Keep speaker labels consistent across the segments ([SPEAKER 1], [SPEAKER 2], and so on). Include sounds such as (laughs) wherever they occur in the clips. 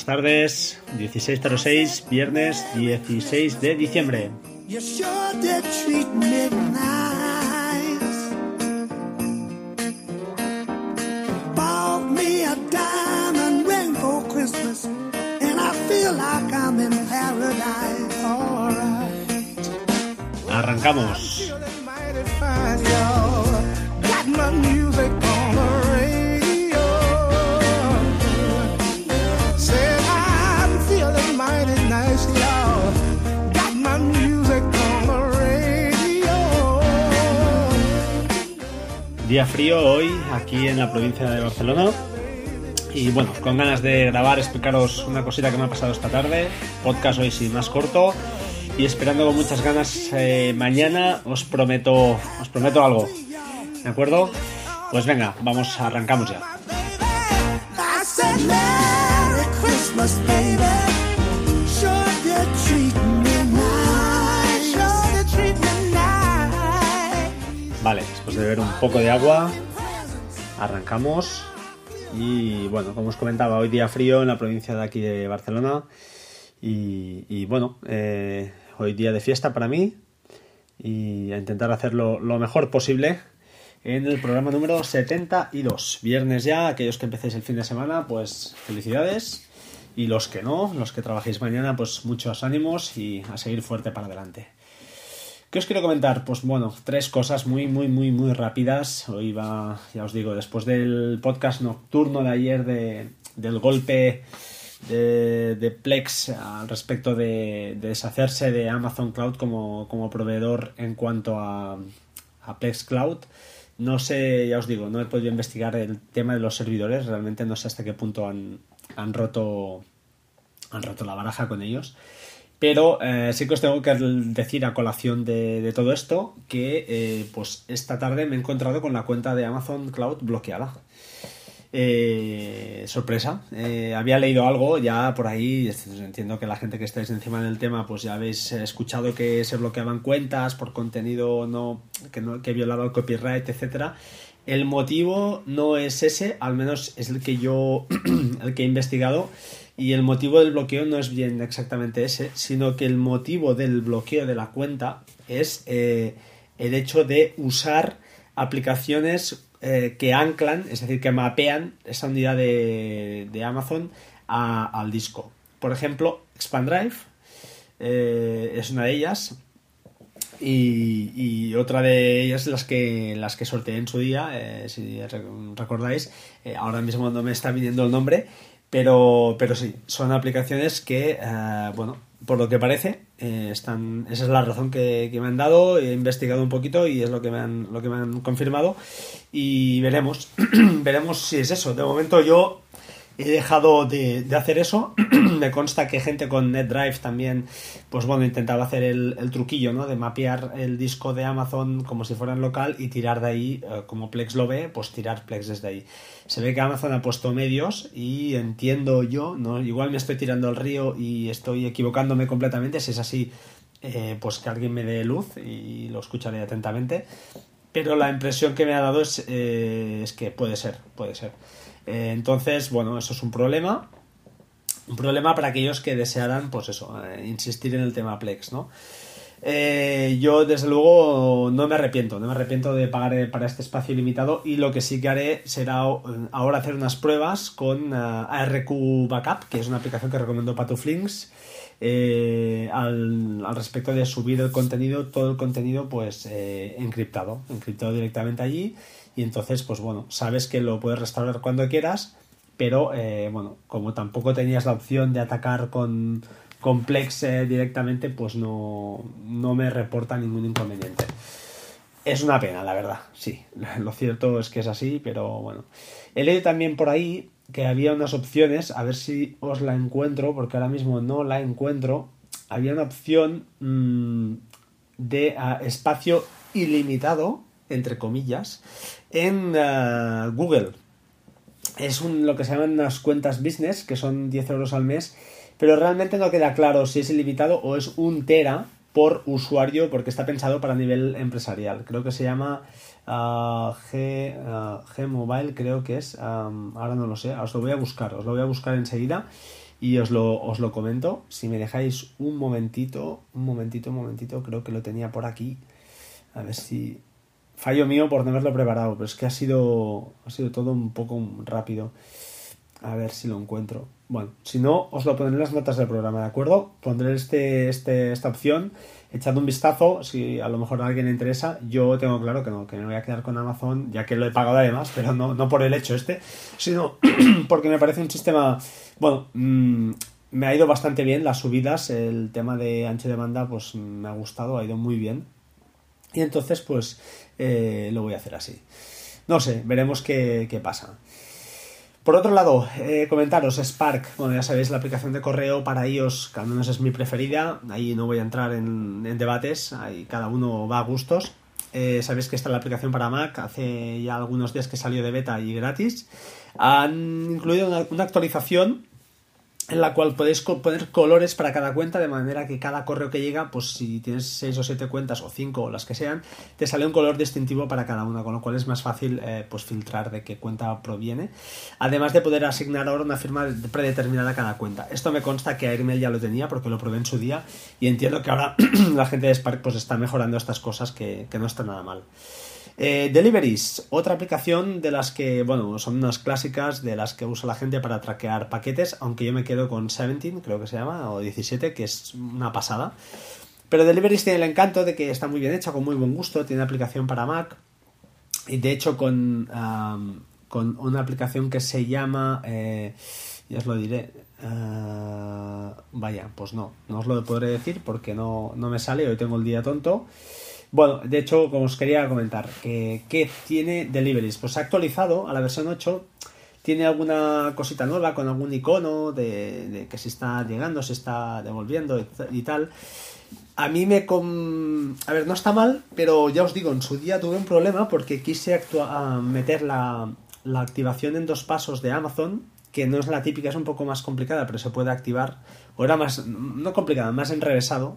[SPEAKER 1] Buenas tardes, 16.06, viernes 16 de diciembre. You Día frío hoy aquí en la provincia de Barcelona. Y bueno, con ganas de grabar, explicaros una cosita que me ha pasado esta tarde. Podcast hoy sí más corto. Y esperando con muchas ganas eh, mañana os prometo, os prometo algo. ¿De acuerdo? Pues venga, vamos, arrancamos ya. Vale, después de beber un poco de agua, arrancamos. Y bueno, como os comentaba, hoy día frío en la provincia de aquí de Barcelona. Y, bueno, eh, hoy día de fiesta para mí. Y a intentar hacerlo lo mejor posible en el programa número 72. Viernes ya, aquellos que empecéis el fin de semana, pues felicidades. Y los que no, los que trabajéis mañana, pues muchos ánimos y a seguir fuerte para adelante. ¿Qué os quiero comentar? Pues bueno, tres cosas muy, muy, muy, muy rápidas. Hoy va, ya os digo, después del podcast nocturno de ayer de, del golpe de, de, Plex al respecto de, de, deshacerse de Amazon Cloud como, como proveedor en cuanto a, a Plex Cloud. No sé, ya os digo, no he podido investigar el tema de los servidores, realmente no sé hasta qué punto han, han roto han roto la baraja con ellos. Pero eh, sí que os tengo que decir a colación de, todo esto que eh, pues esta tarde me he encontrado con la cuenta de Amazon Cloud bloqueada. Eh, sorpresa, eh, había leído algo ya por ahí, entiendo que la gente que estáis encima del tema pues ya habéis escuchado que se bloqueaban cuentas por contenido no que, no, que violaba el copyright, etcétera. El motivo no es ese, al menos es el que yo (clears throat) el que he investigado y el motivo del bloqueo no es bien exactamente ese, sino que el motivo del bloqueo de la cuenta es eh, el hecho de usar aplicaciones eh, que anclan, es decir, que mapean esa unidad de, de Amazon a, al disco. Por ejemplo, Expandrive eh, es una de ellas. Y, y, otra de ellas las que las que sorteé en su día, eh, si recordáis, ahora mismo no me está viniendo el nombre, pero, pero sí, son aplicaciones que, eh, bueno, por lo que parece, eh, están, esa es la razón que, que, me han dado, he investigado un poquito y es lo que me han, lo que me han confirmado y veremos, (clears throat) veremos si es eso. De momento yo he dejado de, de hacer eso, (clears throat) me consta que gente con NetDrive también, pues bueno, intentaba hacer el, truquillo, ¿no? De mapear el disco de Amazon como si fuera en local y tirar de ahí, eh, como Plex lo ve, pues tirar Plex desde ahí. Se ve que Amazon ha puesto medios y entiendo yo, ¿no? Igual me estoy tirando al río y estoy equivocándome completamente, si es así, eh, pues que alguien me dé luz y lo escucharé atentamente. Pero la impresión que me ha dado es, eh, es que puede ser, puede ser. Eh, entonces, bueno, eso es un problema. Un problema para aquellos que desearan, pues eso, eh, insistir en el tema Plex, ¿no? Eh, yo, desde luego, no me arrepiento, no me arrepiento de pagar para este espacio ilimitado y lo que sí que haré será ahora hacer unas pruebas con ARQ Backup, que es una aplicación que recomiendo Patuflinks, eh, al, al, respecto de subir el contenido, todo el contenido, pues encriptado, encriptado directamente allí y entonces, pues bueno, sabes que lo puedes restaurar cuando quieras, pero eh, bueno, como tampoco tenías la opción de atacar con Complex eh, directamente, pues no, no me reporta ningún inconveniente. Es una pena, la verdad, sí. (laughs) Lo cierto es que es así, pero bueno. He leído también por ahí que había unas opciones, a ver si os la encuentro, porque ahora mismo no la encuentro. Había una opción mmm, de uh, espacio ilimitado, entre comillas, en uh, Google. Es un, lo que se llaman unas cuentas business, que son 10 euros al mes, pero realmente no queda claro si es ilimitado o es un tera por usuario, porque está pensado para nivel empresarial. Creo que se llama uh, G, uh, G, Mobile, creo que es. Ahora no lo sé, os lo voy a buscar, os lo voy a buscar enseguida. y os lo, os lo comento. Si me dejáis un momentito, un momentito, un momentito, creo que lo tenía por aquí. A ver si... Fallo mío por no haberlo preparado, pero es que ha sido, ha sido todo un poco rápido. A ver si lo encuentro. Bueno, si no, os lo pondré en las notas del programa, ¿de acuerdo? Pondré este, este, esta opción, echad un vistazo, si a lo mejor a alguien le interesa. Yo tengo claro que no, que me voy a quedar con Amazon, ya que lo he pagado además, pero no, no por el hecho este, sino (clears throat) porque me parece un sistema, bueno, mm, me ha ido bastante bien las subidas, el tema de ancho de banda, pues me ha gustado, ha ido muy bien. Y entonces, pues, eh, lo voy a hacer así. No sé, veremos qué, qué pasa. Por otro lado, eh, comentaros Spark, bueno ya sabéis la aplicación de correo para iOS, que al menos es mi preferida, ahí no voy a entrar en, debates, ahí cada uno va a gustos. Eh, sabéis que está la aplicación para Mac, hace ya algunos días que salió de beta y gratis. Han incluido una actualización en la cual podéis poner colores para cada cuenta de manera que cada correo que llega, pues si tienes 6 o 7 cuentas o 5 o las que sean, te sale un color distintivo para cada una, con lo cual es más fácil eh, pues filtrar de qué cuenta proviene. Además de poder asignar ahora una firma predeterminada a cada cuenta. Esto me consta que Airmail ya lo tenía porque lo probé en su día y entiendo que ahora (clears throat) la gente de Spark pues está mejorando estas cosas que, que no está nada mal. Eh, Deliveries, otra aplicación de las que, bueno, son unas clásicas de las que usa la gente para traquear paquetes, aunque yo me quedo con 17, creo que se llama, o 17, que es una pasada. Pero Deliveries tiene el encanto de que está muy bien hecha, con muy buen gusto, tiene aplicación para Mac, y de hecho con, con una aplicación que se llama, eh, ya os lo diré, uh, vaya, pues no, no os lo podré decir porque no, no me sale, hoy tengo el día tonto. Bueno, de hecho, como os quería comentar, que, ¿qué tiene Deliveries? Pues ha actualizado a la versión 8, tiene alguna cosita nueva con algún icono de, que se está llegando, se está devolviendo y, tal. A mí me... A ver, no está mal, pero ya os digo, en su día tuve un problema porque quise meter la, la activación en dos pasos de Amazon, que no es la típica, es un poco más complicada, pero se puede activar, o era más, no complicada, más enrevesado.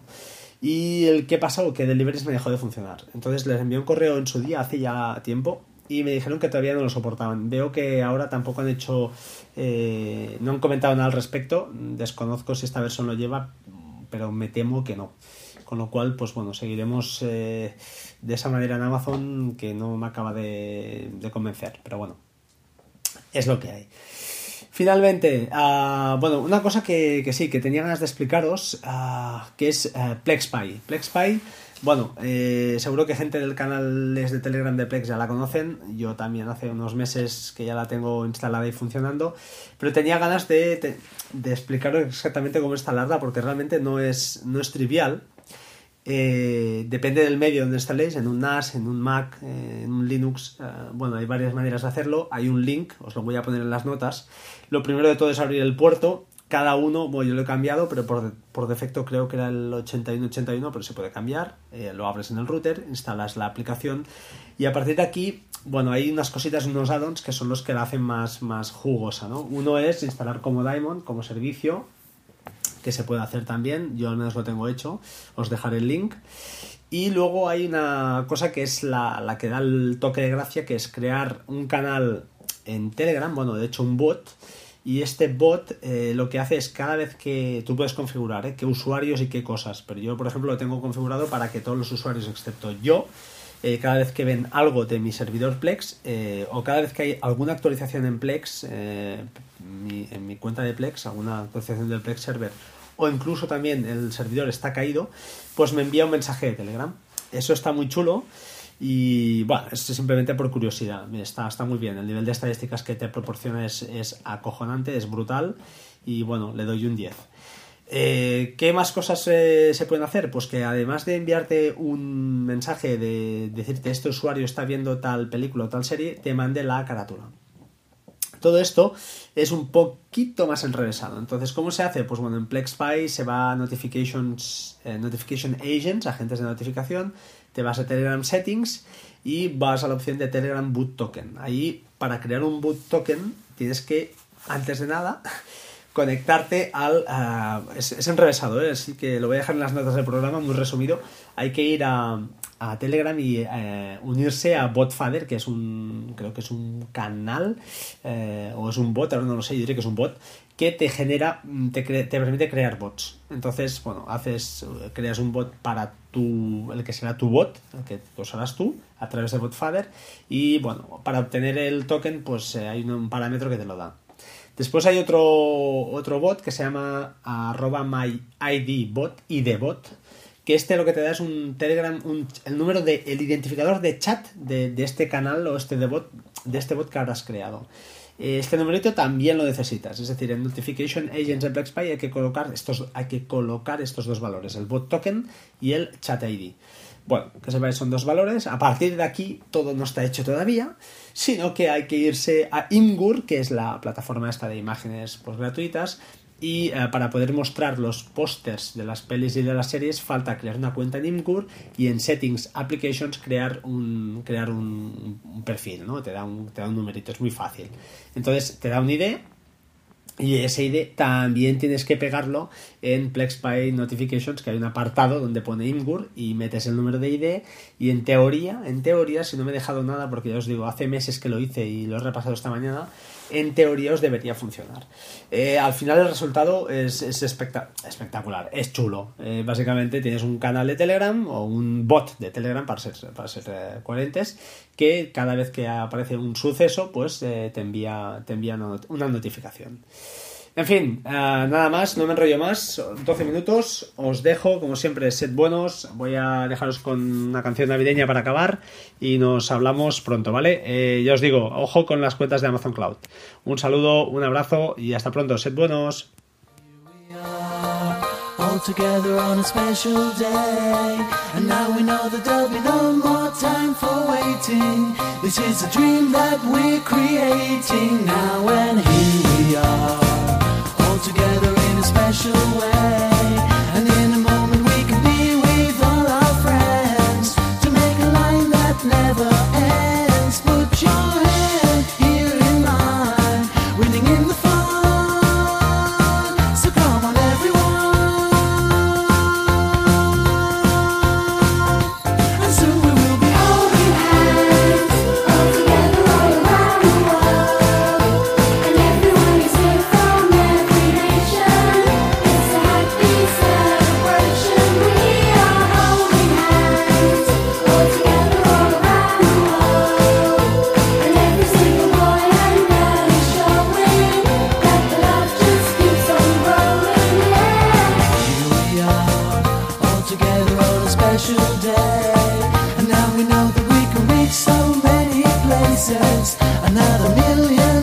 [SPEAKER 1] Y el que pasó, que Deliveries me dejó de funcionar. Entonces les envié un correo en su día, hace ya tiempo, y me dijeron que todavía no lo soportaban. Veo que ahora tampoco han hecho, eh, no han comentado nada al respecto. Desconozco si esta versión lo lleva, pero me temo que no. Con lo cual, pues bueno, seguiremos eh, de esa manera en Amazon que no me acaba de convencer. Pero bueno, es lo que hay. Finalmente, uh, bueno, una cosa que, que, sí, que tenía ganas de explicaros, uh, que es uh, PlexPy. PlexPy, bueno, eh, seguro que gente del canal de Telegram de Plex ya la conocen, yo también hace unos meses que ya la tengo instalada y funcionando, pero tenía ganas de, de, explicaros exactamente cómo instalarla, porque realmente no es, no es trivial, eh, depende del medio donde instaléis, en un NAS, en un Mac, eh, en un Linux. Eh, bueno, hay varias maneras de hacerlo. Hay un link, os lo voy a poner en las notas. Lo primero de todo es abrir el puerto. Cada uno, bueno, yo lo he cambiado, pero por, por defecto creo que era el 8181, pero se puede cambiar. lo abres en el router, instalas la aplicación y a partir de aquí, bueno, hay unas cositas, unos add-ons que son los que la hacen más, más jugosa, ¿no? Uno es instalar como Diamond, como servicio, que se puede hacer también, yo al menos lo tengo hecho, os dejaré el link. Y luego hay una cosa que es la, que da el toque de gracia, que es crear un canal en Telegram, bueno, de hecho un bot, y este bot eh, lo que hace es cada vez que tú puedes configurar ¿eh? qué usuarios y qué cosas, pero yo por ejemplo lo tengo configurado para que todos los usuarios excepto yo, eh, cada vez que ven algo de mi servidor Plex o cada vez que hay alguna actualización en Plex, en mi cuenta de Plex, alguna actualización del Plex server o incluso también el servidor está caído, pues me envía un mensaje de Telegram. Eso está muy chulo y bueno, es simplemente por curiosidad. Está, está muy bien. El nivel de estadísticas que te proporciona es, es acojonante, es brutal y bueno, le doy un 10. Eh, ¿Qué más cosas eh, se pueden hacer? Pues que además de enviarte un mensaje de decirte este usuario está viendo tal película o tal serie, te mande la carátula. Todo esto es un poquito más enrevesado. Entonces, ¿cómo se hace? Pues bueno, en PlexPy se va a Notifications, eh, Notification Agents, agentes de notificación, te vas a Telegram Settings y vas a la opción de Telegram Boot Token. Ahí, para crear un Boot Token, tienes que, antes de nada, (laughs) conectarte al... es, enrevesado, ¿eh? así que lo voy a dejar en las notas del programa, muy resumido. Hay que ir a, a Telegram y eh, unirse a Botfather, que es un, creo que es un canal, eh, o es un bot, ahora no lo sé, yo diré que es un bot, que te genera, te, te, permite crear bots. Entonces, bueno, haces, creas un bot para tu, el que será tu bot, el que usarás tú, a través de Botfather, y bueno, para obtener el token, pues hay un parámetro que te lo da. Después hay otro, otro bot que se llama arroba myidbot, idbot, que este lo que te da es un Telegram, el número de, el identificador de chat de, este canal o este de bot, de este bot que habrás creado. Este numerito también lo necesitas, es decir, en Notification Agents en BlackSpy hay que colocar estos, hay que colocar estos dos valores, el bot token y el chat ID. Bueno, que sepáis, son dos valores. A partir de aquí todo no está hecho todavía, sino que hay que irse a Imgur, que es la plataforma esta de imágenes pues, gratuitas, y eh, para poder mostrar los pósters de las pelis y de las series falta crear una cuenta en Imgur y en Settings Applications crear un, crear un, perfil, ¿no? Te da un, te da un numerito, es muy fácil. Entonces te da un ID y ese ID también tienes que pegarlo en PlexPy Notifications, que hay un apartado donde pone Imgur y metes el número de ID. Y en teoría, en teoría, si no me he dejado nada, porque ya os digo, hace meses que lo hice y lo he repasado esta mañana, en teoría os debería funcionar. Eh, al final el resultado es, espectacular, es chulo. Eh, básicamente tienes un canal de Telegram o un bot de Telegram, para ser, para ser eh, coherentes, que cada vez que aparece un suceso, pues te envía, te envía una notificación. En fin, eh, nada más, no me enrollo más. 12 minutos, os dejo, como siempre, sed buenos. Voy a dejaros con una canción navideña para acabar y nos hablamos pronto, ¿vale? Eh, ya os digo, ojo con las cuentas de Amazon Cloud. Un saludo, un abrazo y hasta pronto, sed buenos. chances, another million.